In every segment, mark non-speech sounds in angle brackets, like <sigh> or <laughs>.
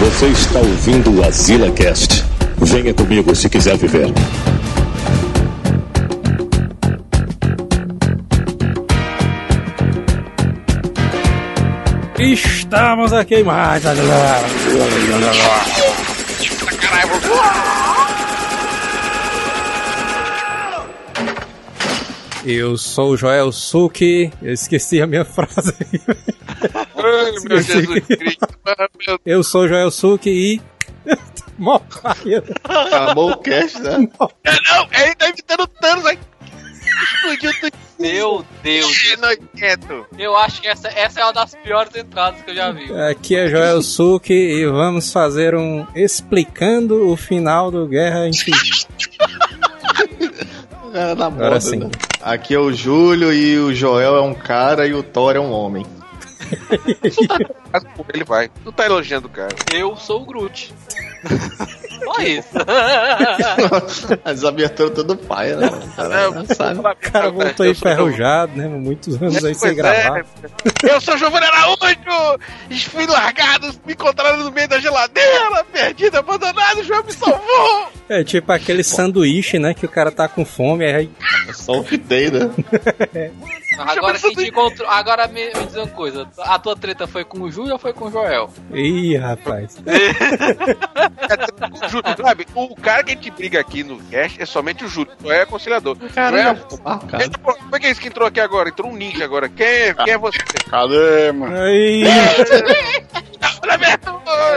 Você está ouvindo o Azila Cast. Venha comigo se quiser viver. Estamos aqui mais. Eu sou o Joel Suki. Eu esqueci a minha frase <laughs> meu Jesus Cristo. Ah, Eu sou o Joel Suki e. <laughs> Acabou o cast, né? Deus, não, ele tá imitando Thanos aí. Explodiu tudo. Meu Deus. Nojento. Eu acho que essa, essa é uma das piores entradas que eu já vi. Aqui é Joel Suki e vamos fazer um explicando o final do Guerra Infinita. Era Agora moda, sim. né? Aqui é o Júlio e o Joel é um cara e o Thor é um homem. Ele vai. Tu tá elogiando o cara. Eu sou o Groot. <laughs> Só isso. <laughs> As aberturas tudo paia, né? Cara, É, sabe? O cara voltou enferrujado, né? Muitos anos aí sem Pois gravar. é. Eu sou Giovanni Araújo! Fui largado, me encontraram no meio da geladeira, perdido, abandonado, o João me salvou! É tipo aquele sanduíche, né? Que o cara tá com fome, aí Só o que tem, né? <laughs> Agora quem te encontrou. Agora me, me diz uma coisa. A tua treta foi com o Júlio ou foi com o Joel? Ih, rapaz. <laughs> O Júlio, sabe, o cara que a gente briga aqui no cast é somente o Júlio, não é conciliador. Caramba, Joel, pô, Como é que é isso que entrou aqui agora? Entrou um ninja agora. Quem é, quem é você? Cadê, mano? Aí,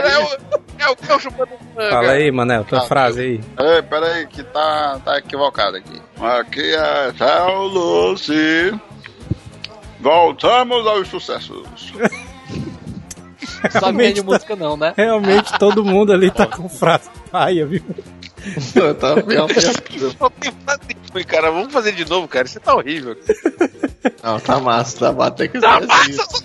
é o, é o cão chupando manga. fala aí, Manel, tua Ah, frase aí. Ei, peraí, que tá, tá equivocado aqui. Aqui é Tchau Lucy. Voltamos aos sucessos. Sabe de música não, né? Realmente todo mundo ali tá com frase paia, viu? Eu tava bem Só tem frase ruim, cara. Vamos fazer de novo, cara. Isso tá horrível. Não, tá massa, tá massa. Tem que Tá massa, assim.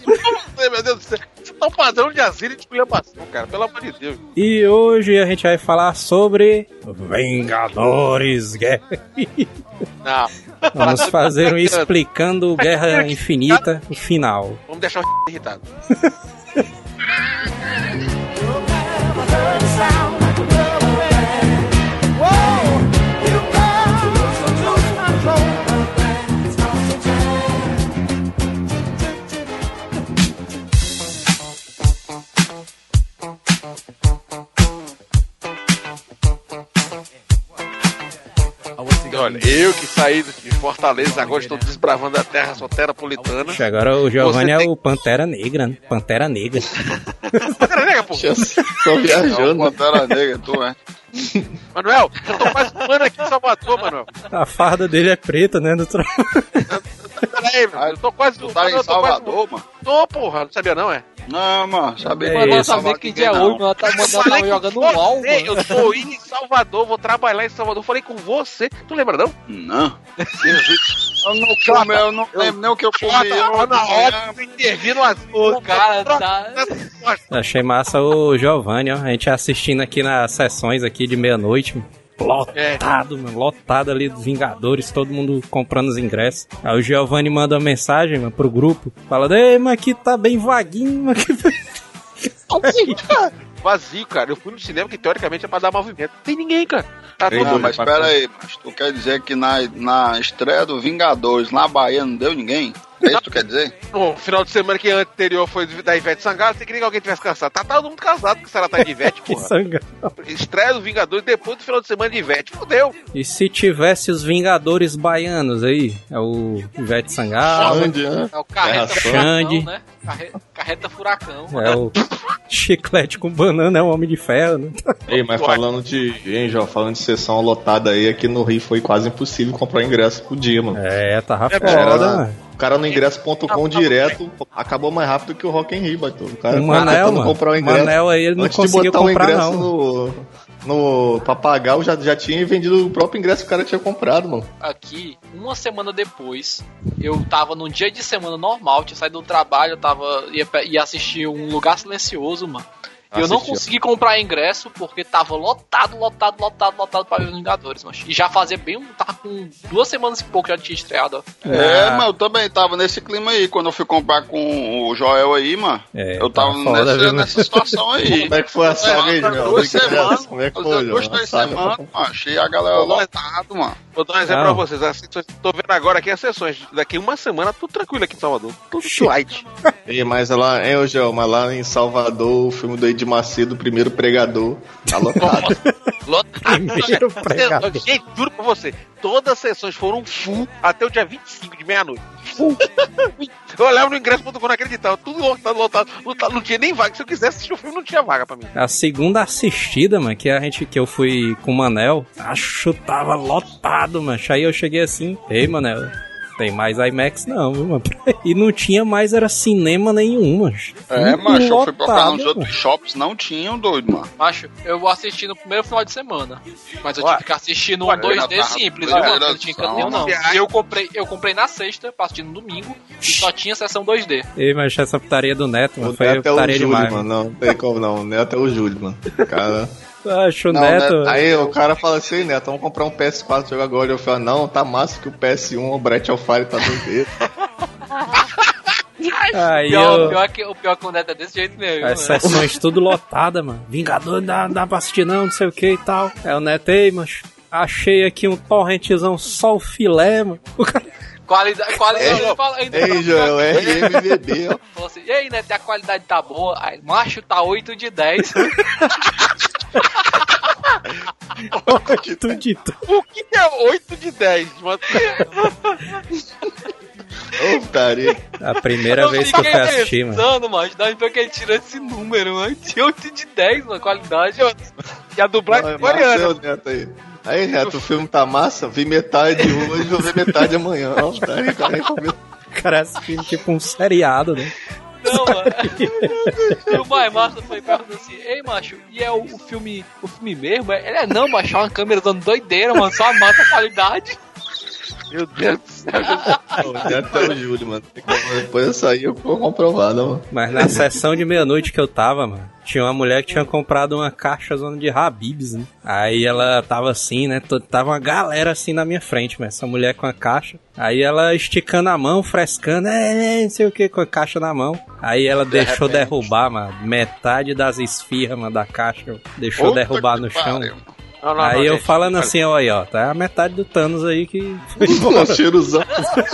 meu Deus do céu. Tá um padrão de asilo e de esculhambação, cara. Pelo amor de Deus. E hoje a gente vai falar sobre Vingadores Guerra. Não. Vamos fazer um explicando Guerra <laughs> Infinita, o final. Vamos deixar o <laughs> irritado. <laughs> Olha, eu que saí de Fortaleza, agora estou desbravando a terra soteropolitana. Agora o Giovanni é tem- o Pantera Negra, né? Pantera Negra. <laughs> Pantera Negra, pô. Tô o viajando. Pantera Negra, tu é. Manuel, eu tô quase um ano aqui em Salvador, Manuel. A farda dele é preta, né? Do tro- Pera aí, meu, eu tô quase Tu tá Manuel, em tô quase- Salvador, mano? Tô, porra, não sabia não, é? Não, mano, É isso. não sabia que dia é Não. hoje, ela tá mandando tava jogando você, LOL, mano. Eu tô indo em Salvador, vou trabalhar em Salvador. Falei com você. Tu lembra não? Não. Eu não comi, eu não lembro nem o que eu comi. Eu na hora no assunto. O cara tá. Achei massa o Giovanni, ó. A gente assistindo aqui nas sessões aqui de meia-noite. Lotado, mano. Lotado ali dos Vingadores, todo mundo comprando os ingressos. Aí o Giovanni manda uma mensagem, mano, pro grupo. Fala, ei, mas aqui tá bem vaguinho, mas aqui... <laughs> Vazio, cara. Eu fui no cinema que teoricamente é pra dar movimento. Não tem ninguém, cara. Tá todo mundo. mas pera aí, mas tu quer dizer que na, na estreia do Vingadores, na Bahia, não deu ninguém? É isso que tu quer dizer? No final de semana que anterior foi da Ivete Sangalo, você queria que alguém tivesse casado. Tá todo mundo casado, se ela tá de Ivete, <laughs> que porra. Estreia do Vingadores depois do final de semana de Ivete. Fudeu. E se tivesse os Vingadores baianos aí? É o Ivete Sangalo, Xande, né? É o carreta Xande. furacão, né? Carre- Carreta furacão. é o Chiclete com banana, é o Homem de Ferro, né? Ei, mas falando de. Hein, João, falando de sessão lotada aí, aqui no Rio foi quase impossível comprar ingresso por dia, mano. É, tava É, foda, era- mano. O cara no ingresso.com direto acabou mais rápido que o Rock in Rio. O cara O Manel, tentando mano. comprar o O ingresso. Manel aí, ele não Antes de conseguiu botar o comprar, ingresso não. no, no papagaio, já, já tinha vendido o próprio ingresso que o cara tinha comprado, mano. Aqui, uma semana depois, eu tava num dia de semana normal, tinha saído do trabalho, eu tava. ia, ia assistir um lugar silencioso, mano. Eu não consegui comprar ingresso porque tava lotado, lotado, lotado, lotado para os Vingadores, mas E já fazia bem, um- tava com duas semanas e pouco já tinha estreado. ó. É, Ah. mas eu também tava nesse clima aí. Quando eu fui comprar com o Joel aí, mano. É, eu tava tá foda, nessa, viu, nessa situação aí. <laughs> Como é que foi a saga aí, Joel? Duas semanas, Como é que foi, duas, três semanas, tá- mano. Achei a galera lotado, mano. Vou dar um exemplo Não. pra vocês. As sessões- Tô vendo agora aqui as sessões. Daqui uma semana, tudo tranquilo aqui em Salvador. Tudo light. Ei, mas lá, hein, ô Joel, mas lá em Salvador, o filme do Ed Macedo, o primeiro pregador, tá lotado. Primeiro pregador. Gente, juro pra você. Todas as sessões foram full até o dia 25 de meia-noite. Full. <laughs> Eu olhava no ingresso quando eu não acreditava. Tudo lotado, lotado, lotado. Não tinha nem vaga. Se eu quisesse assistir o filme, não tinha vaga pra mim. A segunda assistida, mano, que a gente que eu fui com o Manel, acho tava lotado, mano. Aí eu cheguei assim, ei, Manel, tem mais IMAX não, viu, mano? <laughs> E não tinha mais, era cinema nenhum, mano. É, Muito macho, eu fui procurar nos outros shops, não tinham, doido, mano. Macho, eu vou assistir no primeiro final de semana. Mas eu Ué. tive que assistir no Ué, 2D já tá- simples, viu, mano? Não tinha canto não. E eu comprei, eu comprei na sexta, pra assistir no domingo, e só tinha sessão 2D. Ei, mas essa putaria do Neto, mano, Não foi é até o putaria Júlio, demais. mano. Não, não tem como não. É até o Júlio, mano. Cara. Acho o Não, Neto. Neto, Aí o cara fala assim, Neto, vamos comprar um PS4 jogar agora. Eu falo, não, tá massa que o PS1, o Brett Alfire tá doido. <laughs> Aí Pior, eu... pior que, o pior que o Neto é desse jeito mesmo. As né? sessões <laughs> tudo lotada, mano. Vingador não dá, não dá pra assistir não, não sei o que e tal. É o Neto, ei, mas achei aqui um torrentezão só o filé, mano. O cara... Qualidade, qualidade, ainda fala- ainda Ei, fala- Joel, RMVB, ó. <laughs> Falou assim, e aí, Neto, a qualidade tá boa? Aí, macho, tá 8 de 10. tudo de tudo. O que é 8 de 10? Mano? Ô, putaria. A primeira vez que eu fui assistir, mano. pensando, macho, dá pra que ele tirou esse número, mano. Tinha 8 de 10, mano, qualidade. E a dublagem Olha, coreana. Aí. Neto, o filme tá massa? Vi metade hoje, vou ver metade amanhã. Ó, tá aí, tá aí, cara assistindo tipo um seriado, né? Não, mano. e <laughs> o mais massa foi perguntando assim, ei, macho, e é o, o filme o filme mesmo? Ele é não, macho, é uma câmera dando doideira, mano, só mata a qualidade. Meu Deus do céu. Até o Júlio, mano. Depois eu saí, eu vou comprovado, mano. Mas na sessão de meia-noite que eu tava, mano, tinha uma mulher que tinha comprado uma caixa zona de Habibs, né? Aí ela tava assim, né? Tava uma galera assim na minha frente, mas essa mulher com a caixa. Aí ela esticando a mão, frescando, é, é, não sei o que, com a caixa na mão. Aí ela deixou repente. derrubar, mano, metade das esfirras, mano, da caixa. Deixou derrubar no chão. pariu. Não, não, Aí não, eu gente. falando assim, ó, aí, ó, tá a metade do Thanos aí que foi Pô, embora. cheiruzão,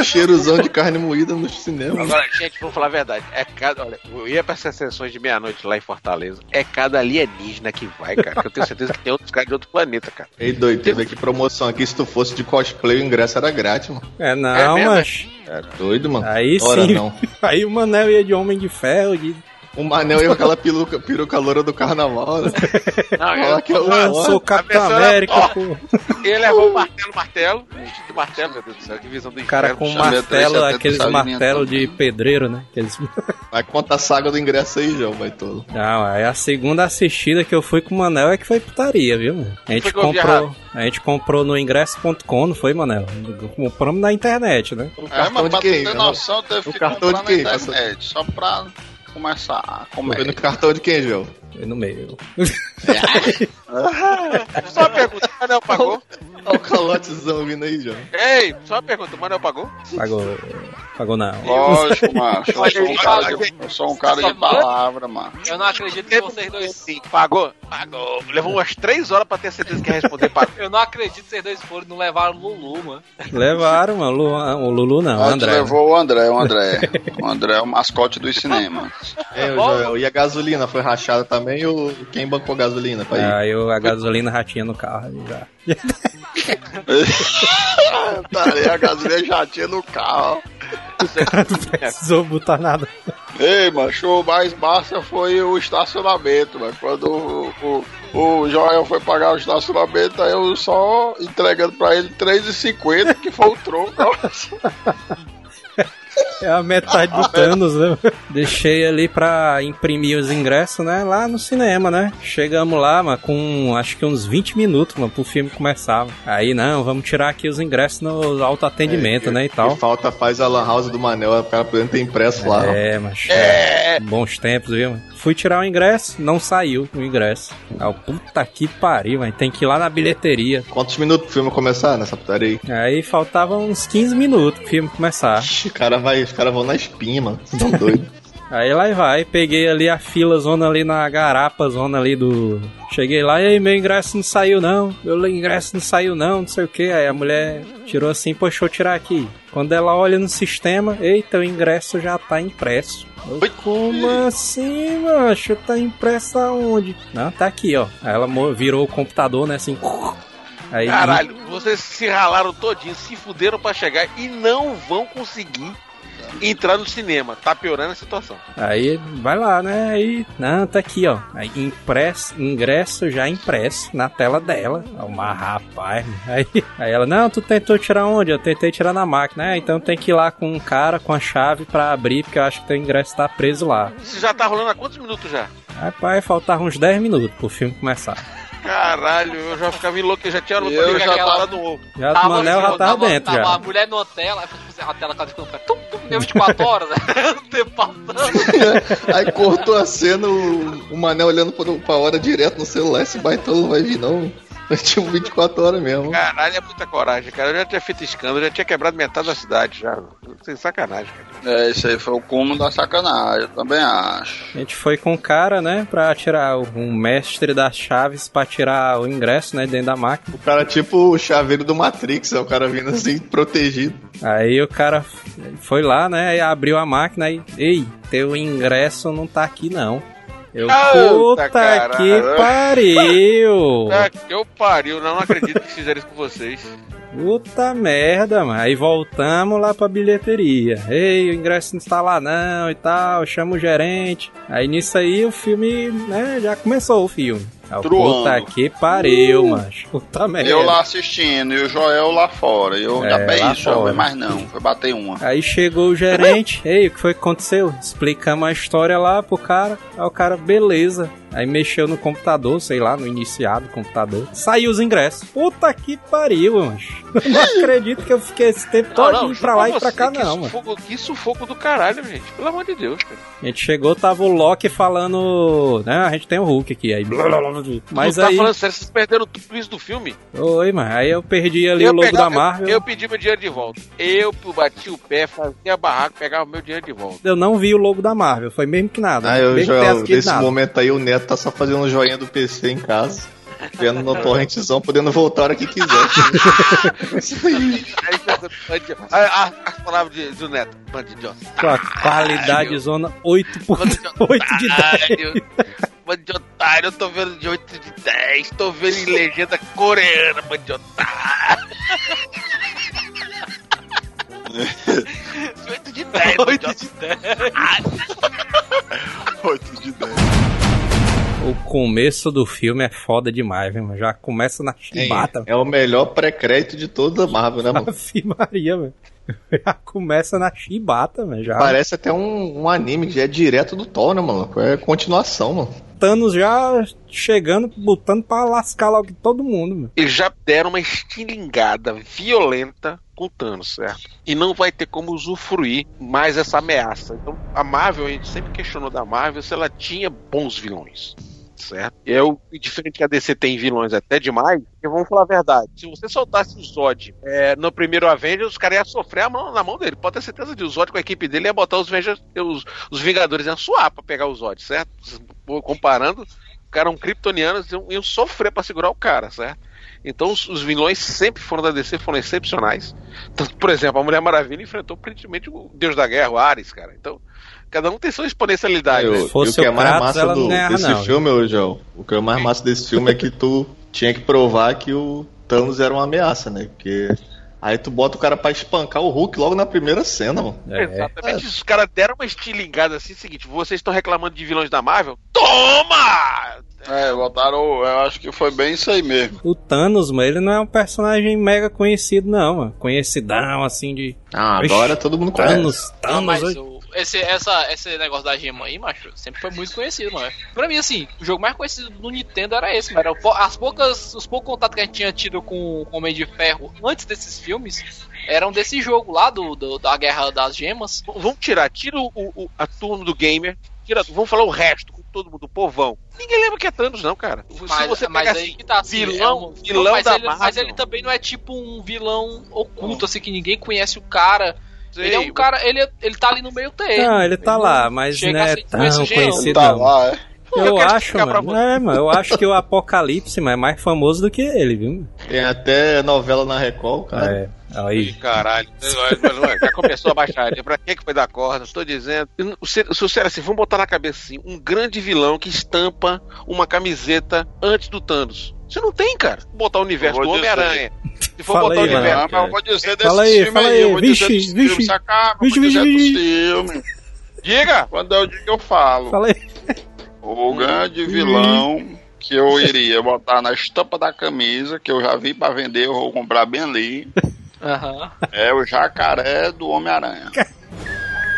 cheiruzão de carne moída no cinema. Agora, gente, vamos falar a verdade. É cada. Olha, eu ia pra essas sessões de meia-noite lá em Fortaleza. É cada alienígena que vai, cara. Que eu tenho certeza que tem outros caras de outro planeta, cara. Ei, doido, teve aqui promoção aqui. Se tu fosse de cosplay, o ingresso era grátis, mano. É, É não, mesmo? mas É doido, mano. aí Ora, sim. não. <laughs> Aí o Manel ia de Homem de Ferro, de O Manel e aquela peruca, peruca loura do carnaval, né? Não, Fala que é o Ah, eu sou Capitão América, Ó. pô. Ele levou o martelo, martelo. De martelo, meu Deus do céu. Que visão do O cara inferno. com um Chama martelo, 370 aqueles sabe martelos de pedreiro, né? Aqueles... Vai contar a saga do ingresso aí, João, vai todo. Não, aí a segunda assistida que eu fui com o Manel é que foi putaria, viu, mano? A gente eu comprou, a gente comprou no ingresso.com, não foi, Manel? Compramos na internet, né? O É, cartão mas de pra ter Não, noção, teve O que cartão comprar de quem? na internet, só pra começar a Foi comer. no cartão de quem, João? Foi no meio. Só uma pergunta, o Manel pagou? Olha o calotezão vindo aí, João. Ei, só uma pergunta, o Manel pagou? Pagou. Pagou não. Lógico, mano. Eu sou um cara de, eu sou um cara de palavra, mano. Eu não acredito que vocês dois. Sim, pagou? Pagou. Levou umas três horas pra ter certeza que ia responder pagou. <laughs> Eu não acredito que vocês dois foram não levaram o Lulu, mano. Levaram, mano. Lu- O Lulu não, o André. né? levou o André, o André. <laughs> O André é o mascote dos cinemas. É, o Joel. E a gasolina foi rachada também? Ou quem bancou a gasolina pra ir? Aí eu- a gasolina ratinha no carro já. <laughs> tá a gasolina já tinha no carro. Precisou botar nada. Ei, macho, o mais massa foi o estacionamento, mano. Quando o, o, o Joel foi pagar o estacionamento, aí eu só entregando pra ele R$3,50, que foi o troco. <laughs> É a metade do <laughs> Thanos, né? Deixei ali pra imprimir os ingressos, né? Lá no cinema, né? Chegamos lá, mano, com acho que uns 20 minutos, mano, pro filme começar. Aí, não, vamos tirar aqui os ingressos no autoatendimento, É, né? E tal. Que falta faz a Lan House do Manel, o cara podendo ter impresso lá. ó. É, mas. É. Bons tempos, viu? mano? Fui tirar o ingresso, não saiu o ingresso. Ah, puta que pariu, mano. Tem que ir lá na bilheteria. Quantos minutos pro filme começar nessa putaria aí? Aí faltavam uns 15 minutos pro filme começar. Ixi, o cara vai, os caras vão na espinha, mano. Tão doido. <laughs> Aí lá vai, peguei ali a fila zona ali na garapa, zona ali do. Cheguei lá e aí meu ingresso não saiu não, meu ingresso não saiu não, não sei o que. Aí a mulher tirou assim, deixa eu tirar aqui. Quando ela olha no sistema, eita, o ingresso já tá impresso. Eu, Como assim, macho? Tá impresso aonde? Não, tá aqui, ó. Aí ela virou o computador, né, assim. <laughs> Aí, Caralho, vocês se ralaram todinho, se fuderam pra chegar e não vão conseguir entrar no cinema. Tá piorando a situação. Aí vai lá, né? Aí, não, tá aqui, ó. Aí impresso, ingresso já impresso na tela dela. Mas rapaz, aí, aí ela, não, tu tentou tirar onde? Eu tentei tirar na máquina. É, então tem que ir lá com um cara com a chave pra abrir, porque eu acho que teu ingresso tá preso lá. Isso já tá rolando há quantos minutos já? Rapaz, faltavam uns 10 minutos pro filme começar. Caralho, eu já ficava enlouquecido, já tinha Eu já aquela tava- do ovo. Já o Manel já tava dentro tava já. a mulher numa tela, aí foi a tela quase ficando tum, tum, deu 24 horas, né? <laughs> O tempo passando. <laughs> Aí cortou a cena, o, o Manel olhando pra, pra hora direto no celular, esse baitolo não vai vir não. É tipo 24 horas mesmo. Caralho, é muita coragem, cara. Eu já tinha feito escândalo, já tinha quebrado metade da cidade já. Sem sacanagem, cara. É, isso aí foi o cúmulo da sacanagem, eu também acho. A gente foi com o cara, né, pra tirar o- um mestre das chaves pra tirar o ingresso, né, dentro da máquina. O cara tipo o chaveiro do Matrix, é o cara vindo assim, protegido. Aí o cara foi lá, né? E abriu a máquina e. Ei, teu ingresso não tá aqui não. Eu. Puta, Puta caralho. que pariu! <laughs> Ah, que eu pariu, não, não acredito que fizeram isso com vocês. Puta merda, mano. Aí voltamos lá pra bilheteria. Ei, o ingresso não está lá não e tal. Chama o gerente. Aí nisso aí o filme, né? Já começou o filme. Truando. Puta que pariu, mano. Puta merda. Eu lá assistindo e o Joel lá fora. Eu É, já bem lá isso, Joel, fora. mas não, foi bater uma. Aí chegou o gerente, <laughs> ei, o que foi que aconteceu? Explicamos a história lá pro cara. Aí o cara, beleza. Aí mexeu no computador, sei lá, no iniciado do computador. Saiu os ingressos. Puta que pariu, mano. <laughs> Eu não acredito que eu fiquei esse tempo todo pra lá e pra cá, que não, mano. sufoco, Que sufoco do caralho, gente. Pelo amor de Deus, cara. A gente chegou, tava o Loki falando. Né, a gente tem o Hulk aqui. Aí. blá, blá, blá, blá. Mas tu tá aí. falando sério, vocês perderam tudo isso do filme? Oi, mano. Aí eu perdi ali eu o logo pegava- da Marvel. Eu, Eu... eu pedi meu dinheiro de volta. Eu bati o pé, fazia barraco, pegava meu dinheiro de volta. não vi o logo da Marvel. Foi mesmo que nada. Ah, eu, Joel, nesse nada. momento aí o Neto tá só fazendo um joinha do PC em casa. Vendo no torrentzão, podendo voltar a hora que quiser. A- a- As palavras de, do Neto. Com a qualidade zona 8.8 de 10. otário. Bando de otário, eu tô vendo de 8 de 10. Tô vendo em legenda coreana, bando de otário. 8 de 10, bando de otário. 8 de 10. O começo do filme é foda demais, viu, mano? Já começa na chibata. É o melhor pré-crédito de toda a Marvel, né, <laughs> mano? Ave Maria, velho. <laughs> Já começa na chibata, velho. Já. Parece até um, um anime que já é direto do Thor, né, mano? É continuação, mano. Thanos já chegando, botando pra lascar logo todo mundo, mano. Eles já deram uma estilingada violenta com o Thanos, certo? E não vai ter como usufruir mais essa ameaça. Então, a Marvel, a gente sempre questionou da Marvel se ela tinha bons vilões. Certo? Eu, e diferente que a DC tem vilões até demais, porque vamos falar a verdade. Se você soltasse o Zod é, no primeiro Avengers, os caras iam sofrer a mão, na mão dele. Pode ter certeza de o Zod com a equipe dele ia botar os, Avengers, os, os Vingadores iam suar pra pegar o Zod, certo? Comparando, o cara é um kryptoniano, iam, iam sofrer pra segurar o cara, certo? Então os, os vilões sempre foram da DC, foram excepcionais. Tanto, por exemplo, a Mulher Maravilha enfrentou aparentemente o Deus da Guerra, o Ares, cara. Então, cada um tem sua exponencialidade. Eu-? Se fosse e o que é o mais massa do, não ganhava, desse não. filme, ô João, o que é mais massa desse filme é que tu tinha que provar que o Thanos era uma ameaça, né? Porque aí tu bota o cara pra espancar o Hulk logo na primeira cena, mano. É. Exatamente. Os caras deram uma estilingada assim, seguinte, vocês estão reclamando de vilões da Marvel? Toma! É, botaram. Eu acho que foi bem isso aí mesmo. O Thanos, mano, ele não é um personagem mega conhecido, não, mano. Conhecidão, assim, de. Ah, Ixi, agora todo mundo conhece. Thanos, Não, Thanos. mas oi. o- esse, essa, esse negócio da gema aí, macho, sempre foi muito conhecido, mano. Pra mim, assim, o jogo mais conhecido do Nintendo era esse, mano. As poucas, os poucos contatos que a gente tinha tido com o Homem de Ferro antes desses filmes eram desse jogo lá, do, do- da Guerra das Gemas. Vamos tirar, tira o, o- a do gamer, tira, vamos falar o resto, com todo mundo, o povão. Ninguém lembra que é Thanos, não, cara. Se Mas, você mas aí assim, que tá assim, vilão, é um- vilão mas da ele, Mas Marvel. ele também não é tipo um vilão oculto, assim, que ninguém conhece o cara. Ele é sei, um cara, ele, ele tá ali no meio termo. Não, ele tá lá, mas não a é ser tão conhecido, Tá lá, é. Eu Eu acho, mano. É, mano, eu acho que o Apocalipse mano, é mais famoso do que ele, viu? Tem até novela na Record, cara. É, aí. Caralho, já começou a baixaria. Pra que que foi dar corda? Estou dizendo. Se você assim, vamos botar na cabeça assim: um grande vilão que estampa uma camiseta antes do Thanos. Você não tem, cara. Vou botar o universo do. Homem-Aranha. Se for Fala botar aí, o mano. universo. Mas eu vou dizer desse Fala aí, filme aí, aí. eu vou Vixe, dizer vixe. filmes, saca? Eu Vixe, vou dizer vixe, dos vixe. filmes. Diga! Quando eu digo, eu falo. Fala aí. O grande vilão que eu iria botar na estampa da camisa, que eu já vi pra vender, eu vou comprar bem ali, Aham. é o jacaré do Homem-Aranha.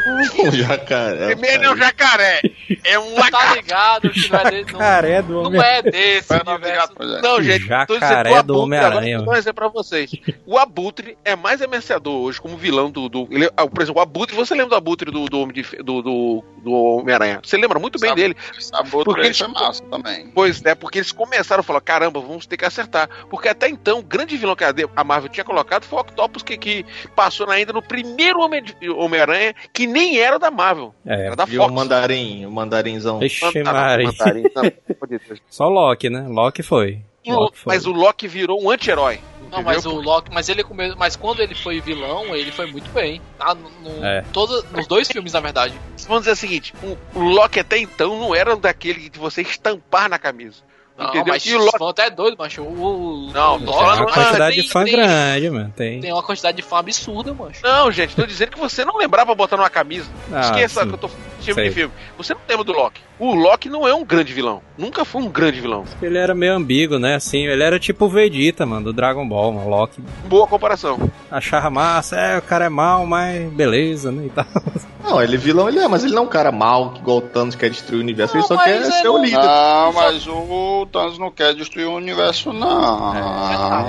Um jacaré. Primeiro é um jacaré. É um <laughs> Tá lagarto. ligado que não é desse. Jacaré do não é desse universo. É. Não, gente, Jacaré do Abutre, Homem-Aranha, vou dizer pra vocês. O Abutre é mais ameaçador hoje como vilão do. do ele, ah, por exemplo, o Abutre, você lembra do Abutre do, do, Homem de do, do, do Homem-Aranha? Você lembra muito bem Sabe- dele. Sabutre Porque aí eles- foi massa também. Pois é, porque eles começaram a falar: caramba, vamos ter que acertar. Porque até então, o grande vilão que a Marvel tinha colocado foi o Octopus, que, que passou ainda no primeiro Homem- Homem-Aranha, que nem era da Marvel. É. Era da E o Fox. mandarim, o mandarinzão. Ixi, Mandarim, Mari. não, Deus. <laughs> Só Loki, né? Loki foi. O- Loki foi. Mas o Loki virou um anti-herói. Não, mas o Loki, mas ele mas quando ele foi vilão, ele foi muito bem. Tá? No, no- É. toda- nos dois filmes, na verdade. Vamos dizer o seguinte: o, o Loki até então não era daquele de você estampar na camisa. Não, Entendeu? mas E o até é doido, macho. O, o- Não, o falando- uma Ah, quantidade tem- de fã tem- grande, mano. Tem. Tem uma quantidade de fã absurda, macho. Não, gente, tô dizendo que você não lembrava botar numa camisa. Ah, Esqueça sim. que eu tô filme Sei. de filme. Você não lembra do Loki. O Loki não é um grande vilão. Nunca foi um grande vilão. Ele era meio ambíguo, né? Assim, ele era tipo o Vegeta, mano, do Dragon Ball, mano. Loki Boa comparação. achava massa, é, o cara é mal, mas beleza, né? E tal. <laughs> Não, ele é vilão, ele é, mas ele não é um cara mau que igual o Thanos quer destruir o universo, ele Não, só mas quer é ser o não- líder. Não, mas o Thanos não quer destruir o universo, não.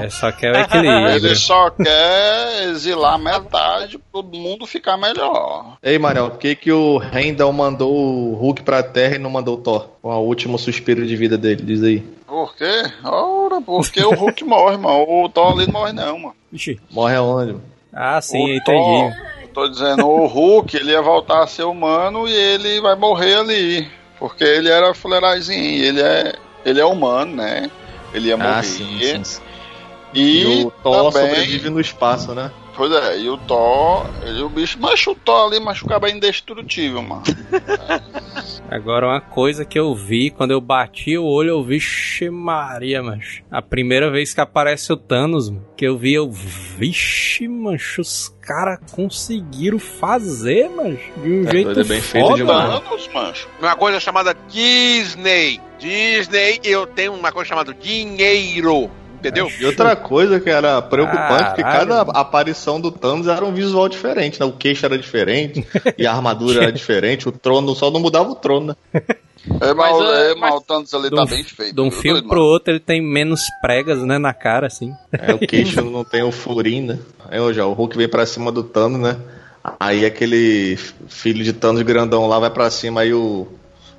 É, só que é o <laughs> equilíbrio. Ele só quer exilar metade pra todo mundo ficar melhor. Ei, Manel, por que, que o Randall mandou o Hulk pra Terra e não mandou o Thor? Com o último suspiro de vida dele, diz aí. Por quê? Ora, porque o Hulk <laughs> morre, mano. O Thor ali não morre, não, mano. Ixi. Morre aonde? mano? Ah, sim, o entendi. Thor, tô dizendo, o Hulk, ele ia voltar a ser humano e ele vai morrer ali. Porque ele era fuleirazinho, ele é, ele é humano, né? Ele ia morrer. Ah, sim, sim, sim. E, E o Thor também, sobrevive no espaço, né? Pois é, e o Thor, ele, o bicho, mas o Thor ali, cara é indestrutível, mano. <laughs> Agora, uma coisa que eu vi, quando eu bati o olho, eu vi, vixe Maria, mancho. A primeira vez que aparece o Thanos, mano, que eu vi, eu, vixe, mancho, os caras conseguiram fazer, mancho, de um É, jeito é bem feito foda, mano. Thanos, mancho. Uma coisa chamada Disney. Disney, eu tenho uma coisa chamada dinheiro. Entendeu? E outra coisa que era preocupante, que cada aparição do Thanos era um visual diferente, né? O queixo era diferente, <laughs> e a armadura era diferente, o trono, só não mudava o trono, né? É, mas, Mas, é, é, mas o Thanos ali tá um- bem feito. De um filme doido, pro mano? outro, ele tem menos pregas, né, na cara, assim. É, o queixo <laughs> não tem o furinho, né? Aí hoje, ó, o Hulk vem pra cima do Thanos, né? Aí aquele filho de Thanos grandão lá vai pra cima, aí o,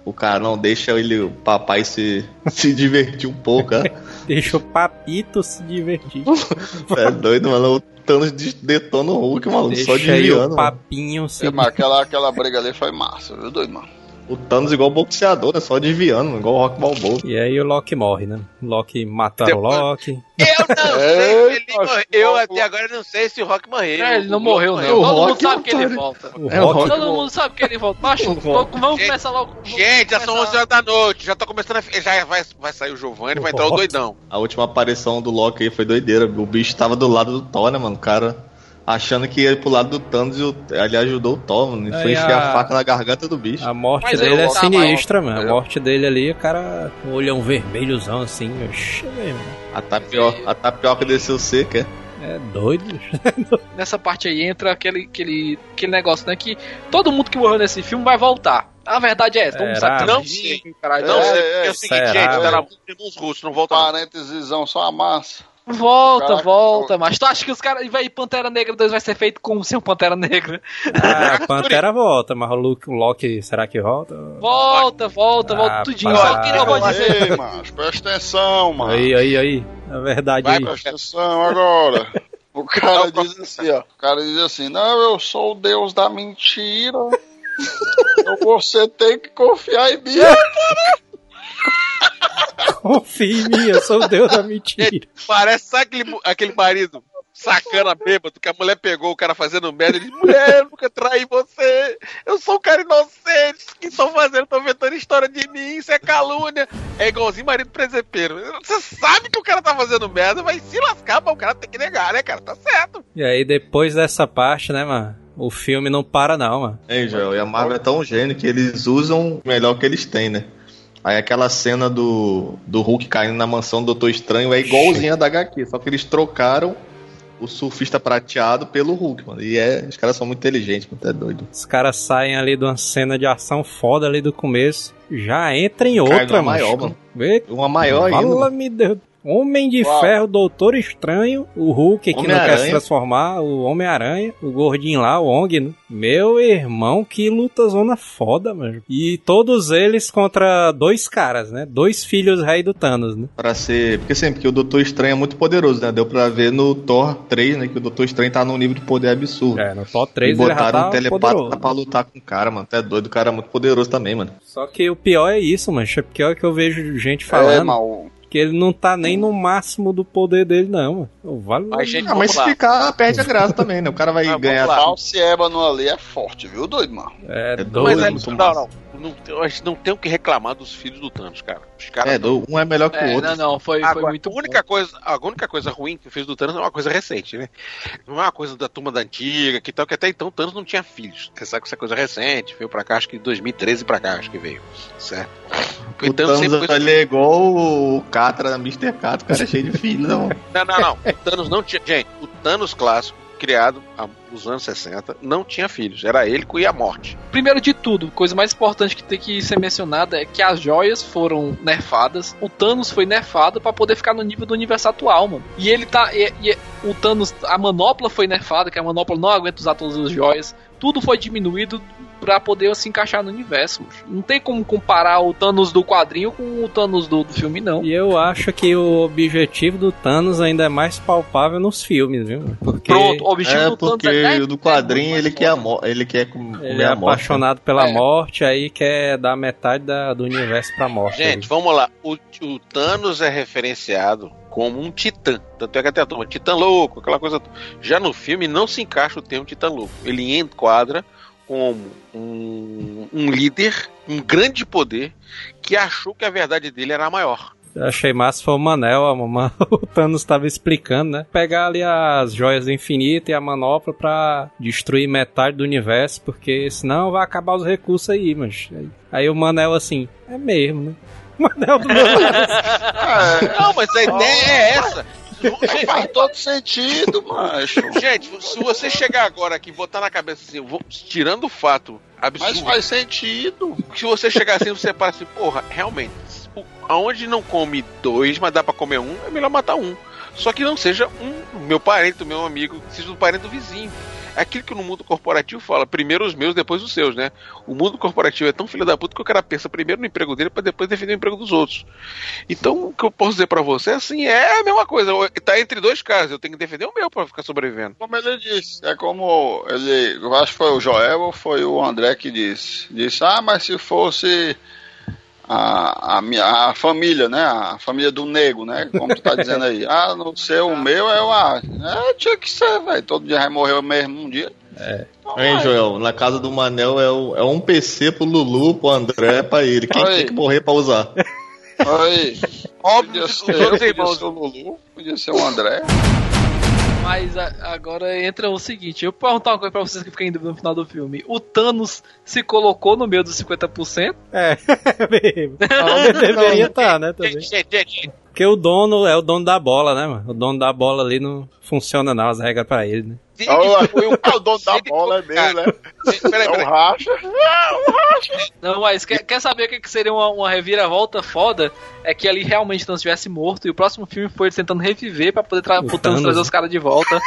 o cara não deixa ele, o papai se, <laughs> se divertir um pouco, né? <laughs> Deixa o papito se divertir. É doido, mano. O Thanos detona o Hulk, maluco, só Deixa aí o mano. papinho se É, mas aquela, aquela briga ali foi massa, viu, doido, mano? O Thanos igual boxeador, né? Só desviando, igual o Rock Balboa. E aí o Loki morre, né? Loki mataram o Loki. Eu não É, <laughs> sei se ele macho, morreu. Eu até agora não sei se o Rock morreu. É, ele não morreu, não. Todo mundo sabe que ele <laughs> tá- volta. É, Todo mundo sabe que ele volta. Macho, vamos começar logo. Gente, já são Começar- 11 horas da noite. Já tô começando a. Já vai, vai sair o Giovanni, vai entrar o doidão. A última aparição do Loki aí foi doideira. O bicho tava do lado do Thor, né, mano? O cara achando que ia pro lado do Thanos e o- ele ajudou o Thor, mano. E foi Aí enfiar a- a faca na garganta do bicho. A morte Mas dele é sinistra, mano. A morte dele ali, o cara com o olhão vermelhozão assim. Oxe, meu, A tapioca, a tapioca desceu seca. é doido. <laughs> Nessa parte aí entra aquele, aquele, aquele negócio, né? Que todo mundo que morreu nesse filme vai voltar. A verdade é essa, todo mundo sabe que Não gente, caralho. Não, É, sei, é, porque é o seguinte, será, gente, tá de irmãos russos, não volta não. Parêntesesão só a massa. Volta, Caraca, volta, mas tu acha que os caras. Vai Pantera Negra 2 vai ser feito como sem o Pantera Negra? Ah, a <laughs> Pantera volta, mas o Luke, o Loki, será que volta? Volta, volta, Ah, volta tudinho. Só que eu vou dizer. Ei, macho, presta atenção, mano. Aí, aí, aí. A verdade Vai, aí. Presta atenção agora. <laughs> O cara diz assim, ó. O cara diz assim, não, eu sou o deus da mentira. <laughs> Então você tem que confiar em mim. Confia em mim, eu sou o deus da mentira. Gente, parece sabe aquele, aquele marido sacana bêbado que a mulher pegou o cara fazendo merda e ele disse, mulher, eu nunca traí você, eu sou um cara inocente, o que estão fazendo? Estão inventando história de mim, isso é calúnia. É igualzinho marido presepeiro. Você sabe que o cara tá fazendo merda, vai se lascar, mas o cara tem que negar, né, cara? Tá certo. E aí, depois dessa parte, né, mano? O filme não para, não, mano. Ei, Joel, e a Marvel é tão gênio que eles usam o melhor que eles têm, né? Aí aquela cena do, do Hulk caindo na mansão do Doutor Estranho é igualzinha da HQ, só que eles trocaram o surfista prateado pelo Hulk, mano. E é, os caras são muito inteligentes, mano, tá doido. Os caras saem ali de uma cena de ação foda ali do começo. Já entra em Cai outra, numa mano. maior, mano. Vê? Uma maior ainda. mano. Fala-me Deus. Homem de Uau. Ferro, Doutor Estranho, o Hulk que não quer se transformar, o Homem-Aranha, o gordinho lá, o Ong, né? Meu irmão, que luta zona foda, mano. E todos eles contra dois caras, né? Dois filhos rei do Thanos, né? Pra ser. Porque sempre que o Doutor Estranho é muito poderoso, né? Deu pra ver no Thor 3, né? Que o Doutor Estranho tá num nível de poder absurdo. É, no Thor e 3 ele já botaram tá um telepata poderoso. pra lutar com o cara, mano. Tá doido, o cara é muito poderoso também, mano. Só que o pior é isso, mano. O pior é que eu vejo gente É, falando mal. Que ele não tá nem no máximo do poder dele, não, vale Mas, gente, Ah, mas se ficar, perde a graça também, né? O cara vai Ah, ganhar. lá. False ébano ali é forte, viu, doido, mano? É, É doido. Mas é, muito não, não, não, não, a gente não tem o que reclamar dos filhos do Thanos, cara. Os caras É, do- um é melhor que o É, outro. não, não, foi, foi Agora, muito a, única coisa, a única coisa ruim que fez do Thanos é uma coisa recente, né? Não é uma coisa da turma da antiga, que tal, que até então o Thanos não tinha filhos. Você sabe que é coisa recente, veio pra cá, acho que em 2013 pra cá, acho que veio. Certo? Porque O Thanos foi- ali é igual o Catra, Mr. Catra, o cara é cheio de filhos, não. Não, não, não. O Thanos não tinha. Gente, o Thanos clássico, criado há- nos anos 60, não tinha filhos. Era ele com a morte. Primeiro de tudo, coisa mais importante que tem que ser mencionada é que as joias foram nerfadas, o Thanos foi nerfado pra poder ficar no nível do universo atual, mano. E ele tá. E, e o Thanos, a manopla foi nerfada, que a manopla não aguenta usar todas as joias. Tudo foi diminuído pra poder se encaixar no universo. Não tem como comparar o Thanos do quadrinho com o Thanos do, do filme, não. E eu acho que o objetivo do Thanos ainda é mais palpável nos filmes, viu? Porque Pronto, o objetivo É do Thanos porque é o do quadrinho é ele quer, a ele quer com- ele comer é a morte. né? apaixonado pela É. morte, aí quer dar metade da- do universo pra morte. Gente, vamos lá. O, o Thanos é referenciado como um titã. Tanto é que até a turma, titã louco, aquela coisa. toda. Já no filme não se encaixa o termo titã louco. Ele enquadra como um, um líder, um grande poder, que achou que a verdade dele era a maior. Eu achei massa foi o Manel, a mamãe, <laughs> o Thanos tava explicando, né? Pegar ali as joias do infinito e a manopla pra destruir metade do universo, porque senão vai acabar os recursos aí, mas. Aí, o Manel assim, é mesmo, né? <laughs> O Manel do <laughs> meu lado. Não, mas a ideia é essa. Faz todo sentido, macho. gente, se você chegar agora aqui e botar na cabeça assim, vou- tirando o fato Mas absurdo. faz sentido. se você chegar assim, você para assim, porra, realmente, aonde não come dois, mas dá pra comer um, é melhor matar um. Só que não seja um meu parente, meu amigo, seja um parente do vizinho. É aquilo que no mundo corporativo fala, primeiro os meus, depois os seus, né? O mundo corporativo é tão filho da puta que o cara pensa primeiro no emprego dele pra depois defender o emprego dos outros. Então, o que eu posso dizer pra você é assim, é a mesma coisa. Tá entre dois casos, eu tenho que defender o meu pra ficar sobrevivendo. Como ele disse, é como ele, eu acho que foi o Joel ou foi o André que disse, disse, ah, mas se fosse a, a, minha, a família, né, a família do nego, né, como tu tá dizendo aí, ah, no seu, o meu, é o ah, é, tinha que ser, velho, todo dia vai morrer mesmo um dia. É. Hein, Joel? Na casa do Manel é, o- é um PC pro Lulu, pro André, pra ele. Quem tem que morrer pra usar? Aí, Óbvio podia ser, podia ser o Lulu, podia ser o André. Mas a- agora entra o seguinte, eu vou perguntar uma coisa pra vocês que ficam em dúvida no final do filme. O Thanos se colocou no meio dos 50%? <laughs> É, mesmo. <laughs> Deveria estar, né, também. Porque o dono é o dono da bola, né, mano? O dono da bola ali não funciona não, as regras pra ele, né? se foi um É o dono da bola, é mesmo, né? Peraí, É o peraí. racha. Não, mas quer, quer saber o que que seria uma, uma reviravolta foda? É que ali realmente Thanos estivesse morto e o próximo filme foi ele tentando reviver pra poder tra O Thanos Thanos. trazer os caras de volta.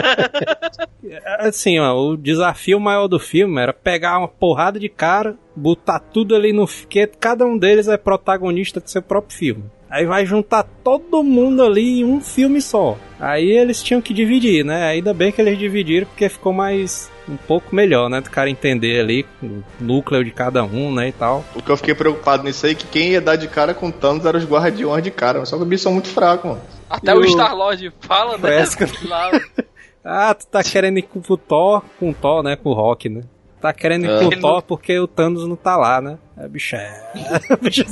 <laughs> Assim, ó, o desafio maior do filme era pegar uma porrada de cara, botar tudo ali no. Porque cada um deles é protagonista do seu próprio filme. Aí vai juntar todo mundo ali em um filme só. Aí eles tinham que dividir, né? Ainda bem que eles dividiram porque ficou mais. um pouco melhor, né? Do cara entender ali o núcleo de cada um, né? E tal. O que eu fiquei preocupado nisso aí é que quem ia dar de cara com Thanos eram os guardiões de cara. Só que os bichos são muito fracos, mano. Até E o o- Star-Lord fala, né? Parece <laughs> Ah, tu tá querendo ir com o Thor, com o Thor, né? Com o Rock, né? Tá querendo ir É. com Ele o Thor porque o Thanos não tá lá, né? É, bicho, é... <laughs> bicho,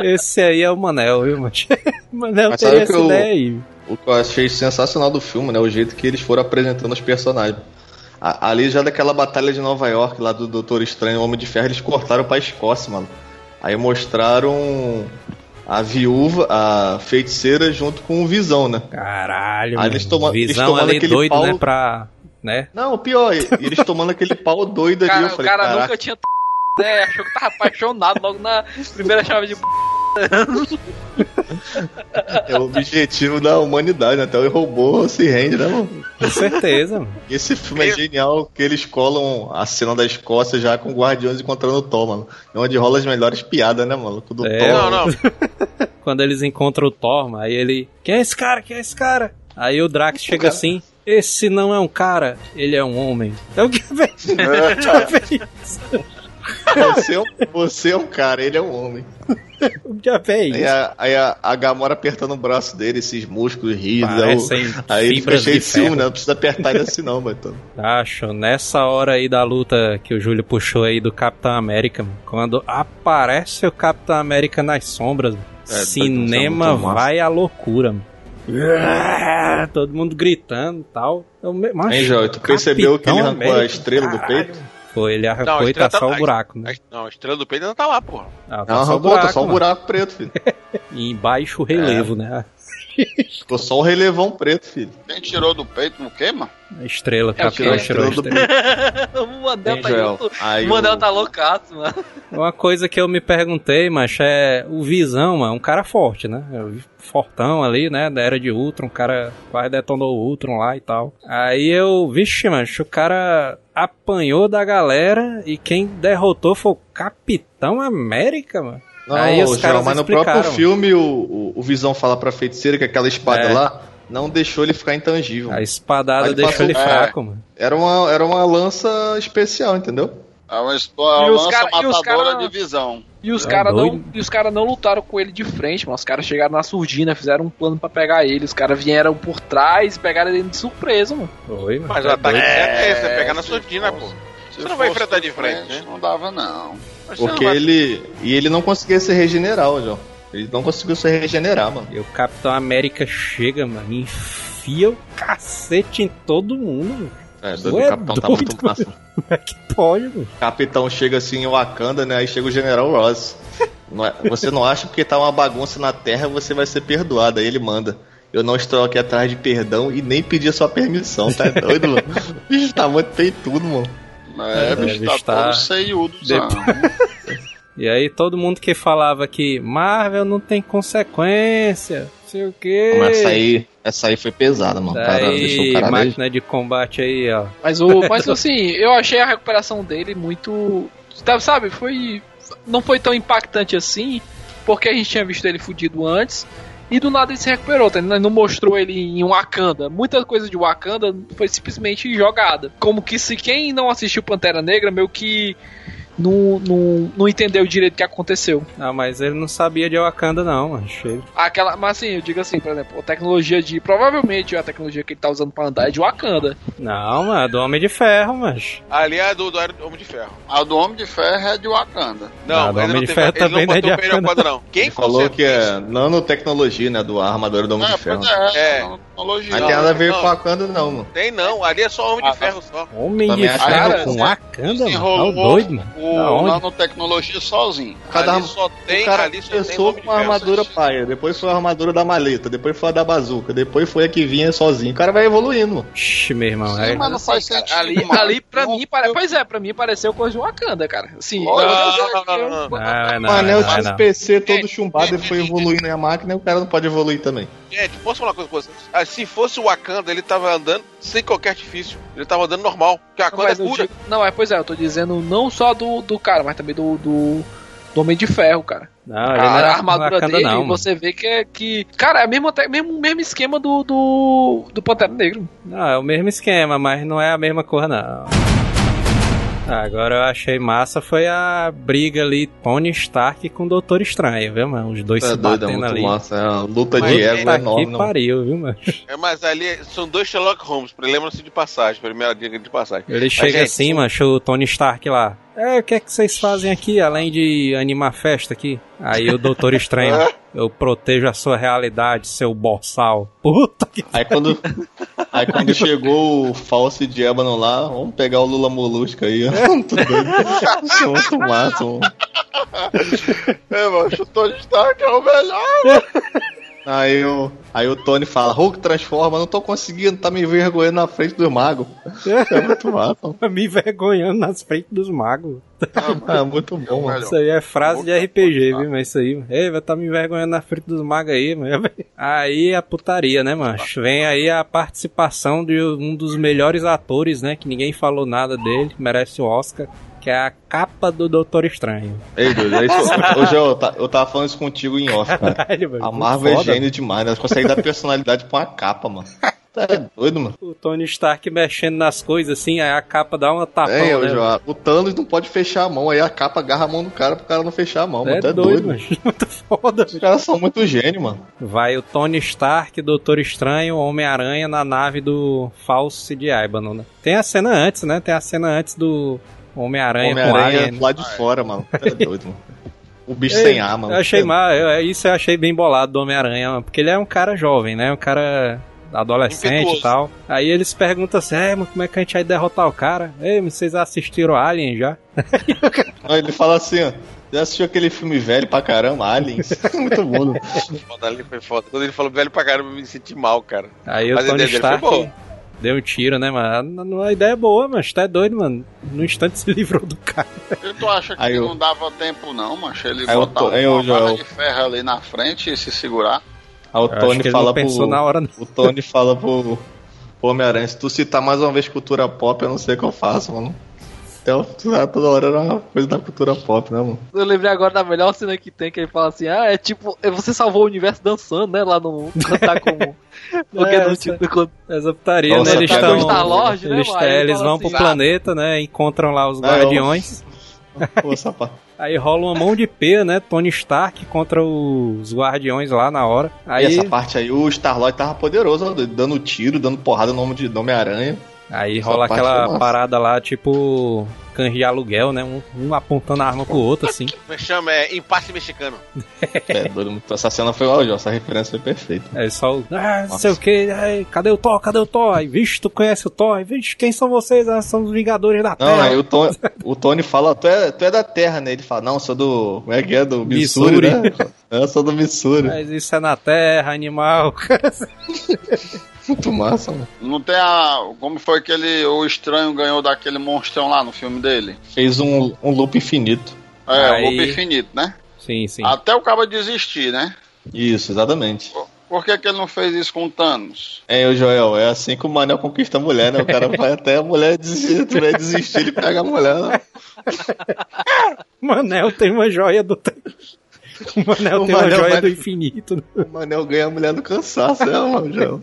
Esse aí é o Manel, viu, mano? O <laughs> Manel Mas que essa eu- ideia aí. O que eu achei sensacional do filme, né? O jeito que eles foram apresentando os personagens. A- ali já daquela batalha de Nova York, lá do Doutor Estranho, o Homem de Ferro, eles cortaram pra Escócia, mano. Aí mostraram a viúva, a feiticeira, junto com o Visão, né? Caralho, Aí mano. eles eles Visão tomando ali aquele doido, pau- né? Pra... Né? Não, o pior, eles tomando aquele pau doido ali. cara, Eu o falei, cara caraca, nunca tinha né, achou que tava apaixonado logo na primeira chave de é o objetivo da humanidade? Até o robô se rende, né, mano? Com certeza, mano. Esse filme é genial, que eles colam a cena da Escócia já com Guardiões encontrando o Thor, mano. É onde rola as melhores piadas, né, mano? Do É. Thor. Não, não. <laughs> Quando eles encontram o Thor, mano, aí ele... Quem é esse cara? Quem é esse cara? Aí o Drax chega assim... Esse não é um cara, ele é um homem. Então o que vem? <laughs> Você, é um, você é um cara, ele é um homem. Já vem Aí a, aí a, a Gamora apertando o braço dele, esses músculos rígidos. Aí, aí ele fica cheio de de ciúme, né? Não precisa apertar ele assim não, Baitão. Acho, nessa hora aí da luta que o Júlio puxou aí do Capitão América, mano, quando aparece o Capitão América nas sombras, É, cinema tá vai à loucura, mano. Todo mundo gritando e tal. Eu me- Macho, Hein, Joel? Tu percebeu que ele arrancou a América, estrela do caralho. peito? Foi, ele Não, arrancou a e tá estrela só tá- o buraco, né? A- Não, a estrela do peito ainda tá lá, porra. Ah, tá Não, só o arrancou, buraco, tá só um mano. buraco preto, filho. <laughs> E embaixo o relevo, né? Ficou só um relevão preto, filho. Quem tirou do peito no quê, mano? A estrela, É o Capitão quê? tirou a Estrela do estrela. <laughs> O Mandel tá. Aí O Mandel o- tá loucaço, mano. Uma coisa que eu me perguntei, mas é o Visão, mano, é um cara forte, né? Fortão ali, né? Da era de Ultron, o cara quase detonou o Ultron lá e tal. Aí eu, vixe, mano, o cara apanhou da galera e quem derrotou foi o Capitão América, mano. Não, Aí os caras mas no próprio filme o, o, o Visão fala pra feiticeira que aquela espada É. lá não deixou ele ficar intangível. A espadada deixou passou- ele é. fraco, mano. Era uma, era uma lança especial, entendeu? É uma, espo- uma lança cara- matadora cara- de visão. E os É caras não, e os cara não lutaram com ele de frente, mano. Os caras chegaram na surdina, fizeram um plano pra pegar ele. Os caras vieram por trás e pegaram ele de surpresa, mano. Foi, mano. Mas o Tá ataque doido. certo é esse, é É, pegar na surdina, pô. Você não vai enfrentar de de frente, né? Não dava, não. Mas você não Porque vai- ele. E ele não conseguia se regenerar, ó, João. Ele não conseguiu se regenerar, mano. E o Capitão América chega, mano, e enfia o cacete em todo mundo, mano. É, Tu o é capitão tá doido, muito massa. Como é que pode, mano? Capitão chega assim em Wakanda, né? Aí chega o General Ross. Não é- você não acha porque tá uma bagunça na Terra, você vai ser perdoado. Aí ele manda. Eu não estou aqui atrás de perdão e nem pedi a sua permissão, tá doido, mano? <laughs> Bicho tá muito peitudo, mano. É, É, bicho, tá, tá- todo seiudo. Depois- <laughs> E aí todo mundo que falava que Marvel não tem consequência, não sei o quê. Mas essa aí, essa aí foi pesada, mano. Cara deixou o Daí, cara máquina de combate aí, ó. Mas, o, <laughs> mas assim, eu achei a recuperação dele muito. tá- Sabe, foi. Não foi tão impactante assim, porque a gente tinha visto ele fudido antes. E do nada ele se recuperou, tá? Não mostrou ele em Wakanda. Muita coisa de Wakanda foi simplesmente jogada. Como que se quem não assistiu Pantera Negra, meio que não, não, não entendeu direito o que aconteceu. Não, mas ele não sabia de Wakanda, não, mano. Ele... Aquela, mas assim, eu digo assim, por exemplo, a tecnologia de. Provavelmente a tecnologia que ele tá usando pra andar é de Wakanda. Não, mano, é do Homem de Ferro, mas. Ali é do, do Homem de Ferro. A do Homem de Ferro é de Wakanda. Ah, Não, do ele Homem não de teve- Ferro também não é de botou o Wakanda, não. Quem Ele falou que é nanotecnologia, né? Do armador do Homem É, de Ferro. é, É. tecnologia. Não tem nada a ver não. com Wakanda, não, mano. Tem não, ali é só Homem Ah, de Ferro só. Homem Também de ferro que- com Wakanda, mano. Tá doido, mano. o nanotecnologia sozinho. Cada ali só tem, o cara ali só começou com a Ferro. armadura paia, depois foi a armadura da maleta, depois foi a da bazuca, depois foi a que vinha sozinho. O cara vai evoluindo, mano. Ixi, meu irmão. Sim, é- mas não faz Cara, sentido. ali, mano. ali pra mim, pare... pois é, pra mim pareceu coisa de Wakanda, cara. Assim, Olha, eu- não, não, não, é não, o anel é é tinha não. os PC todo chumbado e foi evoluindo a máquina e o cara não pode evoluir também. Gente, posso falar uma coisa pra vocês? Ah, se fosse o Wakanda, ele tava andando sem qualquer artifício. Ele tava andando normal. Porque a Não, Wakanda mas é pura. digo- não, é, pois é, eu tô dizendo não só do, do cara, mas também do, do, do Homem de Ferro, cara. Não, ele não A, era armadura Wakanda, dele, não, você vê que é que. Cara, é o mesmo, até- mesmo, mesmo esquema do, do, do Pantera Negro. Não, é o mesmo esquema, mas não é a mesma cor, não. Agora eu achei massa foi a briga ali Tony Stark com o Doutor Estranho, viu, mano? Os dois É se doido, é batendo muito ali. massa. É uma luta Mas de é- ego Tá enorme. que não. pariu, viu, mano? É, mas ali são dois Sherlock Holmes, lembram-se de passagem, primeira dica de passagem. Ele chega gente, assim, mano, achou o Tony Stark lá. É, o que é que vocês fazem aqui, além de animar festa aqui? Aí o Doutor Estranho, <laughs> eu protejo a sua realidade, seu boçal. Puta que... Aí quando, aí quando chegou o False de Ébano lá, vamos pegar o Lula Molusco aí, ó. Muito doido. Isso é muito massa, mano. É, mano, o Tony Stark é o melhor. <laughs> Aí o, aí o Tony fala, Hulk transforma, não tô conseguindo, tá me envergonhando na frente dos magos. É muito massa, mano. <laughs> Me envergonhando nas frentes dos magos. É muito bom, mano. Isso aí é frase de RPG, viu? Mas isso aí, mano. Ei, vai tá me envergonhando na frente dos magos aí, mano. <laughs> Aí a putaria, né, mano? Vem aí a participação de um dos melhores atores, né? Que ninguém falou nada dele, merece o Oscar. Que é a capa do Doutor Estranho. Ei, doido, é isso. <laughs> Hoje eu, eu tava falando isso contigo em off, cara. A Marvel é foda. gênio demais, né? Ela consegue dar personalidade pra uma capa, mano. Tá doido, mano. O Tony Stark mexendo nas coisas assim, aí a capa dá uma tapão, É, né? João, o Thanos não pode fechar a mão, aí a capa agarra a mão do cara pro cara não fechar a mão. É é doido, mano. <laughs> Muito foda. Os caras são muito gênios, mano. Vai o Tony Stark, Doutor Estranho, Homem-Aranha na nave do False de Ibanon, né? Tem a cena antes, né? Tem a cena antes do Homem-Aranha com Homem-Aranha Alien. lá de fora, mano. É <laughs> doido, mano. O bicho Ei, sem ar, mano. Eu achei mal, eu, é isso eu achei bem bolado do Homem-Aranha, mano, porque ele é um cara jovem, né? Um cara adolescente e Impetuoso. tal. Aí eles perguntam assim, é, mas como é que a gente vai derrotar o cara? Ei, vocês assistiram Alien já? <laughs> Aí Ele fala assim, ó. Já assistiu aquele filme velho pra caramba, Aliens? <laughs> muito bom. né? Foi foda. Quando ele falou velho pra caramba, eu me senti mal, cara. Aí Mas o Tony Stark. Deu um tiro, né, mano? A ideia é boa, mas tá doido, mano. No instante se <laughs> livrou do cara. E tu acha que Aí eu- não dava tempo, não, macho? Ele Aí eu botar tô- eu uma barra de ferro ali na frente e se segurar. Aí o Tony fala pro. na hora, não. O Tony fala pro, pro Homem-Aranha, se tu citar mais uma vez cultura pop, eu não sei o que eu faço, mano. Então, toda hora era uma coisa da cultura pop, né, mano? Eu lembrei agora da melhor cena que tem, que ele fala assim, ah, é tipo, é você salvou o universo dançando, né, lá no cantar como... <laughs> Porque É, essa- tipo, Essa putaria, Nossa, né? Eles estão. Star-Lord, né, eles eles vão assim, pro ah, planeta, né? Encontram lá os Ah, eu- guardiões. <laughs> Pô, essa parte. Aí rola uma mão de pé, né? Tony Stark contra os guardiões lá na hora. E Aí, essa parte aí, o Star-Lord tava poderoso, ó, dando tiro, dando porrada no nome de do Homem-Aranha. Aí essa rola aquela massa. parada lá, tipo. Cães de aluguel, né? Um, um apontando a arma pro outro, assim. <laughs> Me chama é empate mexicano. É, doido. muito- Essa cena foi ótima, essa referência foi perfeita. Aí só o. Ah, não sei o que. Cadê o Thor? Cadê o Thor? Aí, vixe, tu conhece o Thor? Aí, Vixe, quem são vocês? Ah, são os Vingadores da Não, Terra. aí o Tony, <laughs> o Tony fala, tu é, tu é da Terra, né? Ele fala, não, sou do. Como é que é? Do Missouri, Missouri. né? <laughs> Eu sou do Missouri. Mas isso é na Terra, animal. Muito massa, mano. Não tem a. Como foi que ele, o estranho ganhou daquele monstrão lá no filme dele? Fez um, um loop infinito. É, Aí- o loop infinito, né? sim, sim. Até o cara desistir, né? Isso, exatamente. Por que, que ele não fez isso com o Thanos? É, o Joel, é assim que o Manel conquista a mulher, né? O cara vai até a mulher desistir, a desistir, ele pega a mulher. Né? <laughs> Manel tem uma joia do tempo. O Manel O tem uma Manel joia vai- do infinito. né? O Manel ganha a mulher do cansaço, é, mano, Joel.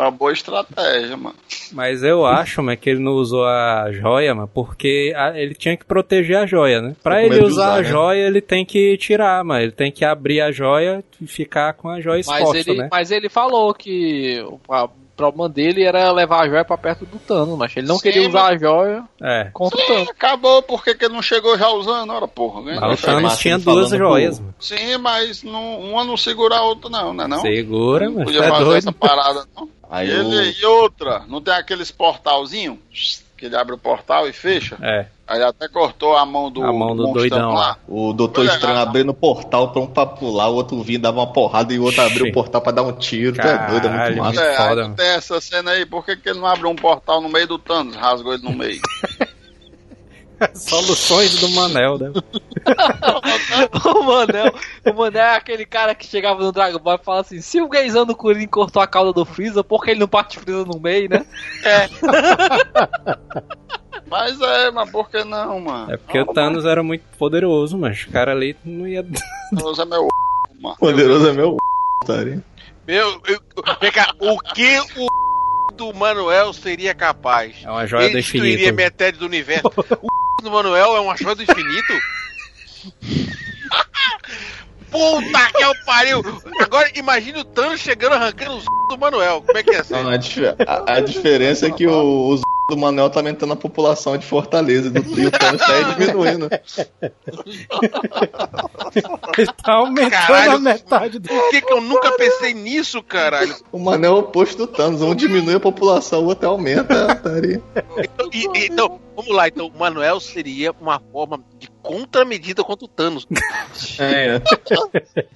É uma boa estratégia, mano. Mas eu acho, mano, que ele não usou a joia, mano, porque a- ele tinha que proteger a joia, né? Pra ele usar, usar, a né? joia, ele tem que tirar, mano. Ele tem que abrir a joia e ficar com a joia Mas exposta, ele, né? mas ele falou que. A- problema dele era levar a joia pra perto do Thanos, mas ele não Sim, queria usar a joia É. contra o Thanos. Acabou, por que que ele não chegou já usando? Ora, porra. né? Mas o Thanos tinha duas joias, mano. Sim, mas não, uma não segura a outra, não, né? Não? Segura, não mano. podia Tá fazer doido. essa parada, não. Aí Ele, E outra, não tem aqueles portalzinhos que ele abre o portal e fecha? É, Aí ele até cortou a mão do, A mão do doidão lá. o Doutor Olha, Estranho abrindo o portal pra um pra pular, o outro vinha dava uma porrada e o outro abriu o portal pra dar um tiro. Tu é doido, é muito Caralho, massa. É, foda, aí tem essa cena aí, por que, que ele não abre um portal no meio do Thanos? Rasgou ele no meio. <laughs> Soluções do Manel, né? <laughs> o Manel, o Manel é aquele cara que chegava no Dragon Ball e falava assim: se o Geizão do Kuririn cortou a cauda do Freeza, por que ele não parte Freeza no meio, né? <laughs> Mas é, mas por que não, mano? É porque o Thanos era muito poderoso, mas o cara ali não ia. <laughs> Thanos é meu <laughs> mano. Poderoso é meu <laughs> otário. Meu, eu, vem cá, o que o do Manuel seria capaz? É uma joia Ele do destruiria infinito. metade do universo. O do Manuel é uma joia do infinito? Puta que é o pariu! Agora imagine o Thanos chegando arrancando os do Manuel. Como é que é assim? Não, a- a diferença é que o, os do Manel tá aumentando a população de Fortaleza e, do, o Thanos tá <laughs> aí diminuindo. Ele tá aumentando Caralho. a metade do. Por que, que eu nunca pensei nisso, caralho? O Manel é o oposto do Thanos. Um diminui a população, o outro aumenta. Otário. Então, e- então, vamos lá, então, o Manuel seria uma forma de contramedida contra o Thanos. <laughs> É.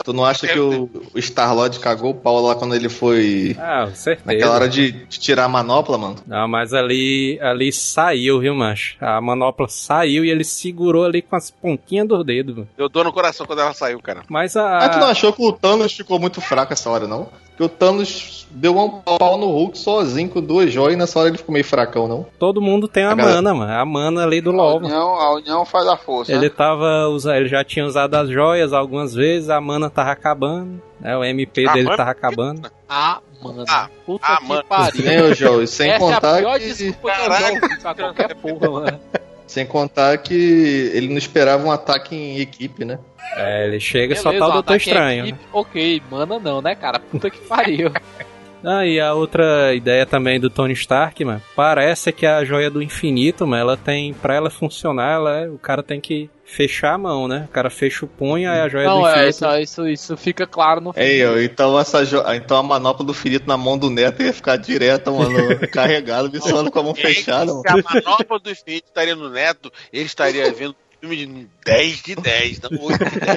tu não acha que o, o Star-Lord cagou o pau lá quando ele foi... Ah, certeza. Naquela hora de, de tirar a manopla, mano? Não, mas ali, ali saiu, viu, macho? A manopla saiu e ele segurou ali com as pontinhas dos dedos. mano. Eu dou no coração quando ela saiu, cara. Mas Ah, tu não a. achou que o Thanos ficou muito fraco essa hora, não? Porque o Thanos deu um pau no Hulk sozinho com duas joias e nessa hora ele ficou meio fracão, não? Todo mundo tem a A galera- mana, mano. A mana ali do A LoL. mano. união, a união faz a força. Ele né? tava usa- ele já tinha usado as joias algumas vezes, a mana tava acabando, né? O MP A dele mana? tava acabando. Ah, mano. Ah, Puta ah, que mano. pariu. Nem o Joe, sem Essa é a contar pior que... desculpa que eu pra qualquer porra, mano. Sem contar que ele não esperava um ataque em equipe, né? É, ele chega e só Beleza, tá o um Doutor Estranho. equipe, Ok, mana não, né, cara? Puta que pariu. <laughs> Ah, e a outra ideia também do Tony Stark, mano, parece que a joia do infinito, mano, ela tem, pra ela funcionar, ela, é- o cara tem que fechar a mão, né? O cara fecha o punho, aí a joia do Não, é, infinito... isso, isso, isso fica claro no filme. Ei, então, essa jo... então a manopla do Finito na mão do Neto ia ficar direta, mano, <laughs> carregado, visuando com a mão fechada, mano. Se a manopla do infinito estaria no Neto, ele estaria <laughs> vendo filme de 10 de 10, não 8 de 10.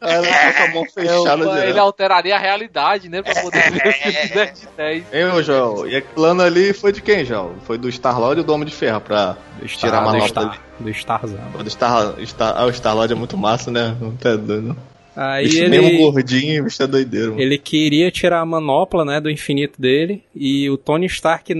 Ela ficou com a mão fechada Eu- ele alteraria a realidade, né? Pra poder ver o filme de 10 de 10. Ei, ô, João, e aquele plano ali foi de quem, João? Foi do Star-Lord ou do Homem de Ferro pra do tirar a do manopla Star, ali? do Starzão. O Star, Star, ah, o Star-Lord é muito massa, né? Não tá doido. Aí Bicho ele... mesmo gordinho, bicho é doideiro. mano. Ele queria tirar a manopla, né, do infinito dele, e o Tony Stark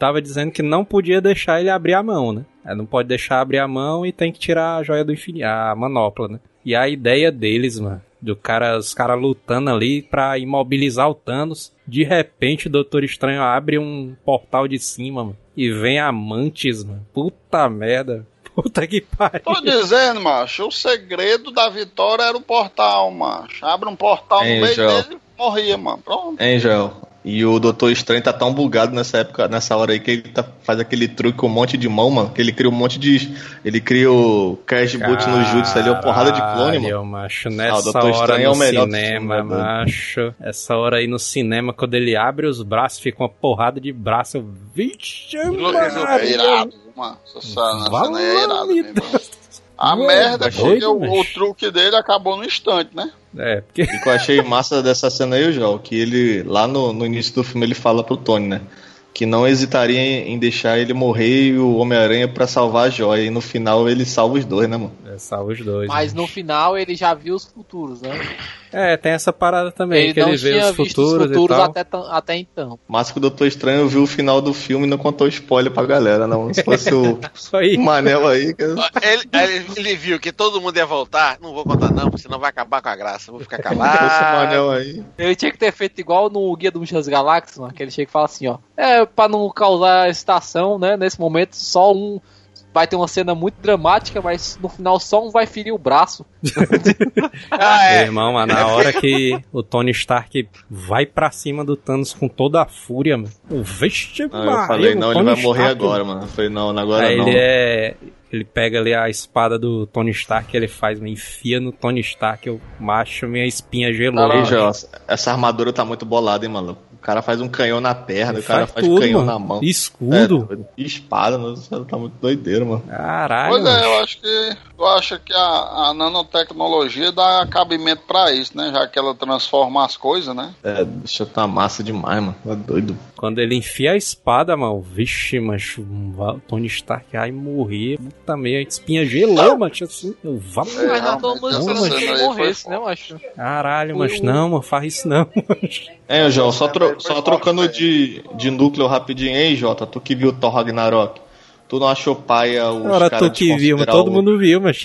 tava dizendo que não podia deixar ele abrir a mão, né? É, Não pode deixar abrir a mão e tem que tirar a joia do infinito, a manopla, né? E a ideia deles, mano, do cara, os caras lutando ali pra imobilizar o Thanos, de repente o Doutor Estranho abre um portal de cima, mano, e vem amantes, mano. Puta merda. <laughs> Puta que pariu. Tô dizendo, macho, o segredo da vitória era o portal, macho. Abre um portal no meio dele morria, mano. Pronto. Hein, Joel? E o Doutor Estranho tá tão bugado nessa época, nessa hora aí, que ele tá, faz aquele truque com um monte de mão, mano. Que ele cria um monte de. Ele cria o Crash Boot no Jutsu ali, uma porrada de clone, mano. Macho, Ah, o nessa Doutor hora Estranho é no o melhor cinema, filme, né, macho. Essa hora aí no cinema, quando ele abre os braços, fica uma porrada de braço. eu- Vixe, É Maria. irado, mano. Essa cena é irada, mesmo. A Ué, merda é que o, o truque dele acabou no instante, né? É, porque E o que eu achei massa dessa cena aí, Joel, que ele, lá no, no início do filme, ele fala pro Tony, né? Que não hesitaria em, em deixar ele morrer e o Homem-Aranha pra salvar a joia. E no final ele salva os dois, né, mano? É, salva os dois. Mas né? no final ele já viu os futuros, né? É, tem essa parada também, Ele que não ele vê os futuros, os futuros até, até então. Mas que o Doutor Estranho viu o final do filme e não contou spoiler pra galera, não. Se fosse o. <laughs> Manel aí, que... Ele, ele, ele viu que todo mundo ia voltar. Não vou contar, não, porque senão vai acabar com a graça. Vou ficar <laughs> se fosse o calado. Manel aí. Ele tinha que ter feito igual no Guia do Mochilas Galáxias, mano, que ele chega e fala assim, ó. É, pra não causar excitação, né? Nesse momento, só um. Vai ter uma cena muito dramática, mas no final só um vai ferir o braço. <laughs> ah, é. Irmão, mas na hora que o Tony Stark vai pra cima do Thanos com toda a fúria, mano. Vixe, não, eu falei, não, ele vai morrer agora, mano. Eu falei, não, agora Aí não. Ele é. Ele pega ali a espada do Tony Stark, ele faz, me enfia no Tony Stark, eu macho, minha espinha gelou. Aí, essa armadura tá muito bolada, hein, maluco? O cara faz um canhão na perna, ele o cara faz, faz canhão mano. na mão. Escudo. É, espada, mano. Tá muito doideiro, mano. Caralho. Pois é, eu acho que. Eu acho que a, a nanotecnologia dá cabimento pra isso, né? Já que ela transforma as coisas, né? É, deixa tá massa demais, mano. Tá doido. Quando ele enfia a espada, mano, vixe, o Tony Stark ai morrer, puta meia, espinha gelou, macho, assim, eu vá é, Mas não tô muito que ele morresse, né, macho? Caralho, mas não, mano, faz isso não, <laughs> macho. É, João, só, tro só trocando de, de núcleo rapidinho aí, Jota, tu que viu Thor Ragnarok. Tu não achou paia os Ora, tu que viu, mas todo o... mundo viu, mas.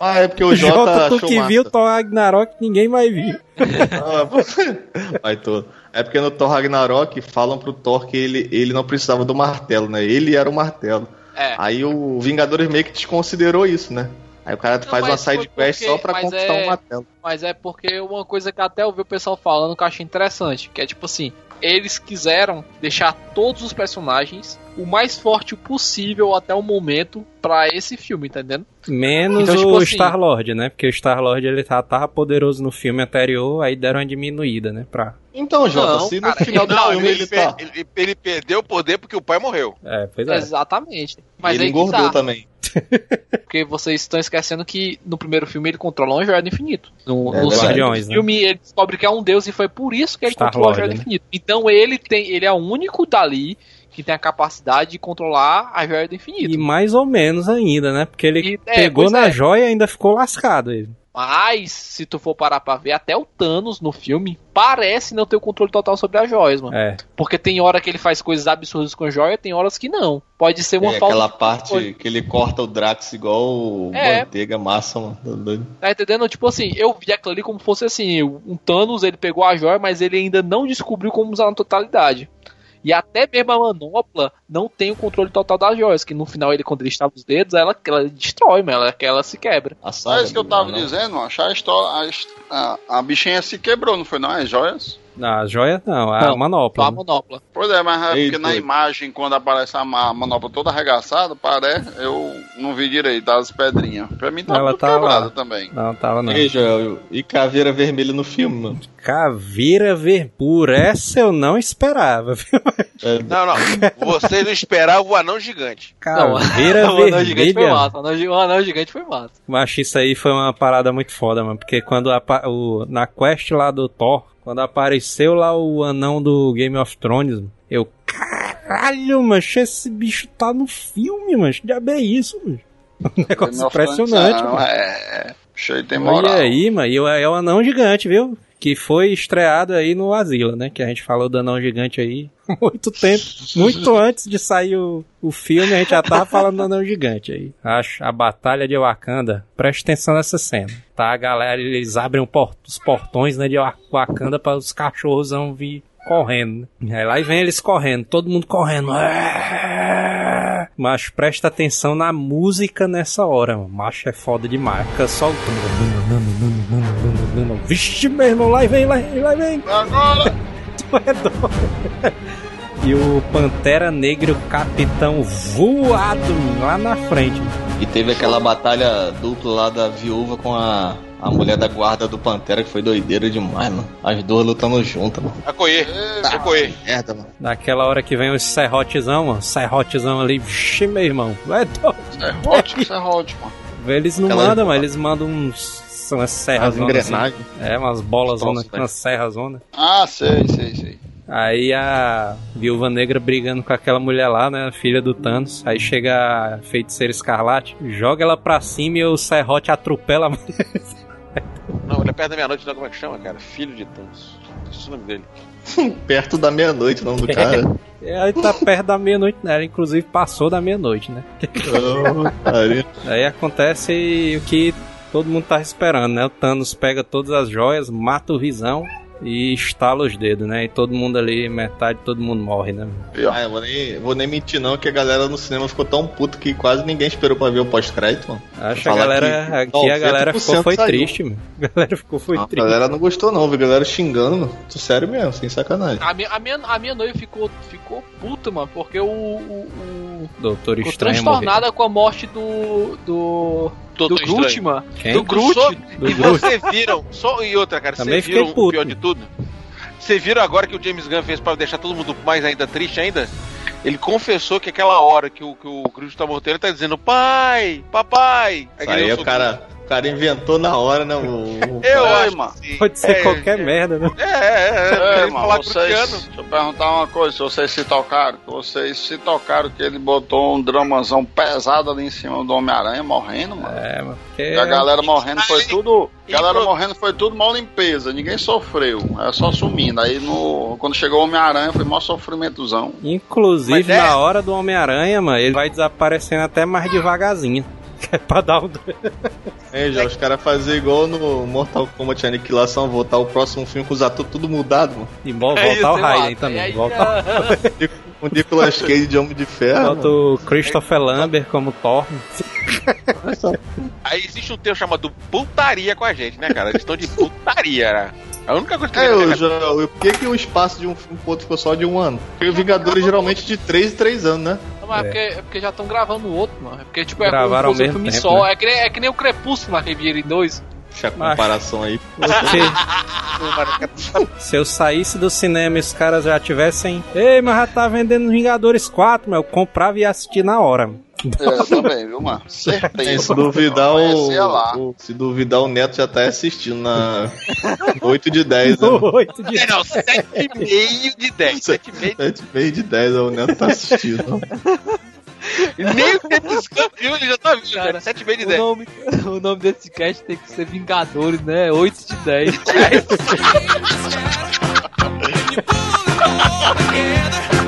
Ah, é porque o <laughs> Jota, Jota tu que massa. viu Thor Ragnarok, ninguém mais viu. <laughs> <laughs> Vai todo. É porque no Thor Ragnarok falam pro Thor que ele, ele não precisava do martelo, né? Ele era o martelo. É. Aí o Vingadores meio que desconsiderou isso, né? Aí o cara não, faz uma side quest só pra conquistar é, um martelo. Mas é porque uma coisa que até eu vi o pessoal falando que eu achei interessante, que é tipo assim, eles quiseram deixar todos os personagens o mais forte possível até o momento para esse filme, entendendo? Menos então, tipo o assim, Star-Lord, né? Porque o Star-Lord ele tá, tava poderoso no filme anterior, aí deram uma diminuída, né? Pra... Então, Jota, não, se no cara, final do não, filme ele, ele, tá... ele, ele, perdeu o poder porque o pai morreu. É, pois é. Exatamente. Mas ele aí engordou tá. também. <laughs> Porque vocês estão esquecendo que no primeiro filme ele controla uma joia do infinito. No, é, no Guardiões, né? filme ele descobre que é um deus e foi por isso que ele Star controla a joia do né? infinito. Então ele tem, ele é o único dali que tem a capacidade de controlar a joia do infinito. E mais ou menos ainda, né? Porque ele E- é, pegou na é. joia e ainda ficou lascado. Ele. Mas, se tu for parar pra ver, até o Thanos no filme parece não ter o controle total sobre as joias, mano. É. Porque tem hora que ele faz coisas absurdas com a joia, tem horas que não. Pode ser uma É falta aquela parte que ele corta o Drax igual o É. manteiga massa, mano. Tá. Tá entendendo? Tipo assim, eu vi aquilo ali como fosse assim, um Thanos, ele pegou a joia, mas ele ainda não descobriu como usar na totalidade. E até mesmo a manopla não tem o controle total das joias, que no final ele, quando ele estava os dedos, ela, ela destrói, mas ela, que ela se quebra. A É saga isso que eu tava não. dizendo, macho. A, história, a, a bichinha se quebrou, não foi não? As joias? Na joia não, a Não, manopla. A né? manopla. Pois é, mas é porque na imagem, quando aparece a ma- manopla toda arregaçada, parece, eu não vi direito as pedrinhas. Pra mim tava Ela tudo tava- quebrado também. Não, tava não. E, Joel, e caveira vermelha no filme, mano. Caveira ver por essa eu não esperava, viu? É, Não, não. Você não esperava o anão gigante. Caveira <laughs> o anão gigante foi vermelha. massa. O anão gi- o anão gigante foi massa. Mas isso aí foi uma parada muito foda, mano. Porque quando apa- o, na quest lá do Thor, quando apareceu lá o anão do Game of Thrones, eu. Caralho, mancho, esse bicho tá no filme, mano. Que diabo é isso, mano? <laughs> Um negócio impressionante, Thrones, mano. É, cheio tem moral. Olha aí, mano. E é o anão gigante, viu? Que foi estreado aí no Asila, né? Que a gente falou do anão gigante aí <laughs> muito tempo. Muito antes de sair o, o filme, a gente já tava falando do anão gigante aí. Acho a Batalha de Wakanda. Preste atenção nessa cena. Tá, a galera, eles abrem o por- os portões né, de Wa- Wakanda para os cachorros vão vir correndo. né? Aí lá vem eles correndo, todo mundo correndo. Mas presta atenção na música nessa hora, mano. Macho é foda demais. Fica soltando. Vixe, meu irmão, lá e vem, lá e vem, lá e vem. Agora! <laughs> Tu é doido. E o Pantera Negra e o Capitão voado lá na frente. E teve aquela batalha dupla lá da viúva com a, a mulher da guarda do Pantera, que foi doideira demais, mano. As duas lutando juntas, mano. Acoê. Acoê. Merda, mano. Naquela hora que vem os serrotezão, mano. Serrotezão ali. Vixe, meu irmão. Vai doido. É ótimo, isso é ótimo. Eles não Aquela- mandam, mas eles mandam uns. São umas serras. As engrenagens. É, umas bolas, zona, umas serras, zona. Ah, sei, sei, sei. Aí a viúva negra brigando com aquela mulher lá, né? Filha do Thanos. Aí chega a feiticeira escarlate, joga ela pra cima e o serrote atropela a mulher. Não, ele é perto da meia-noite, não, como é que chama, cara? Filho de Thanos. Esse é o nome dele. <laughs> Perto da meia-noite, o nome do cara. E aí tá perto da meia-noite, né? Ela, inclusive passou da meia-noite, né? <laughs> Pariu. Aí acontece o que todo mundo tá esperando, né? O Thanos pega todas as joias, mata o Visão e estala os dedos, né? E todo mundo ali, metade, todo mundo morre, né? Ah, eu vou nem, vou nem mentir não, que a galera no cinema ficou tão puto que quase ninguém esperou pra ver o pós-crédito, mano. Acho que a galera, aqui a galera ficou foi triste, mano. A galera ficou foi não, triste. A galera não gostou não, viu? A galera xingando, mano. Tô sério mesmo, sem sacanagem. A minha, a minha, a minha noiva ficou, ficou puta, mano, porque o... o, o Doutor ficou Estranho transtornada morreu. com a morte do... do... Do Doutor Estranho. mano. Quem? Do Groot. Só- Do e Groot. vocês viram, só e outra, cara, Também vocês viram o puto. pior de tudo? Vocês viram agora que o James Gunn fez pra deixar todo mundo mais ainda triste ainda? Ele confessou que aquela hora que o, que o Groot tá morto, ele tá dizendo pai, papai. Aí eu o cara, o cara inventou na hora, né? O, <laughs> Eu Ei, acho mano. sim. Pode ser É, qualquer é, merda, né? É, é, é. É, mano, falar vocês, deixa eu perguntar uma coisa, se vocês se tocaram, que vocês se tocaram que ele botou um dramazão pesado ali em cima do Homem-Aranha morrendo, mano. É, mano. Porque E a galera morrendo foi tudo. A galera morrendo foi tudo mal limpeza, ninguém sofreu. É só sumindo. Aí no, quando chegou o Homem-Aranha foi maior sofrimentozão. Inclusive, Mas é- na hora do Homem-Aranha, mano, ele vai desaparecendo até mais devagarzinho. <laughs> É pra dar um. É, já, os caras fazer igual no Mortal Kombat Aniquilação, voltar o próximo filme com os atores tudo mudado, mano. E bom, É isso, voltar o eu Raiden também. Aí, O Nicolas Cage de Homem de Ferro. volta o Christopher Lambert como Thor. Aí existe um termo chamado putaria com a gente, né, cara? Eles estão de putaria. né? A única coisa que É, eu eu já, por que, que o espaço de um filme pro outro ficou só de um ano? Porque o Vingadores geralmente de 3 em 3 anos, né? Não, mas é. É. porque, é porque já estão gravando o outro, mano. É porque, tipo, é Gravaram fosse um mesmo filme tempo, só. né? É, que nem, é que nem o Crepúsculo, dividido em dois. Deixa a comparação aí. Se, <laughs> se eu saísse do cinema e os caras já tivessem. Ei, mas já tá vendendo Vingadores 4, mas eu comprava e ia assistir na hora. É, também, viu, mano? Certeza. Se duvidar, o, o- se duvidar, o Neto já tá assistindo na <laughs> 8 de 10, né? <laughs> 8 de É, não, 7,5 de 10. 7,5 7 meio de 10, o Neto tá assistindo. Nem o Gunn viu, ele já tá vindo, Cara, cara. 7,5 de O 10. nome, o nome desse cast tem que ser Vingadores, né? 8 de 10. <laughs>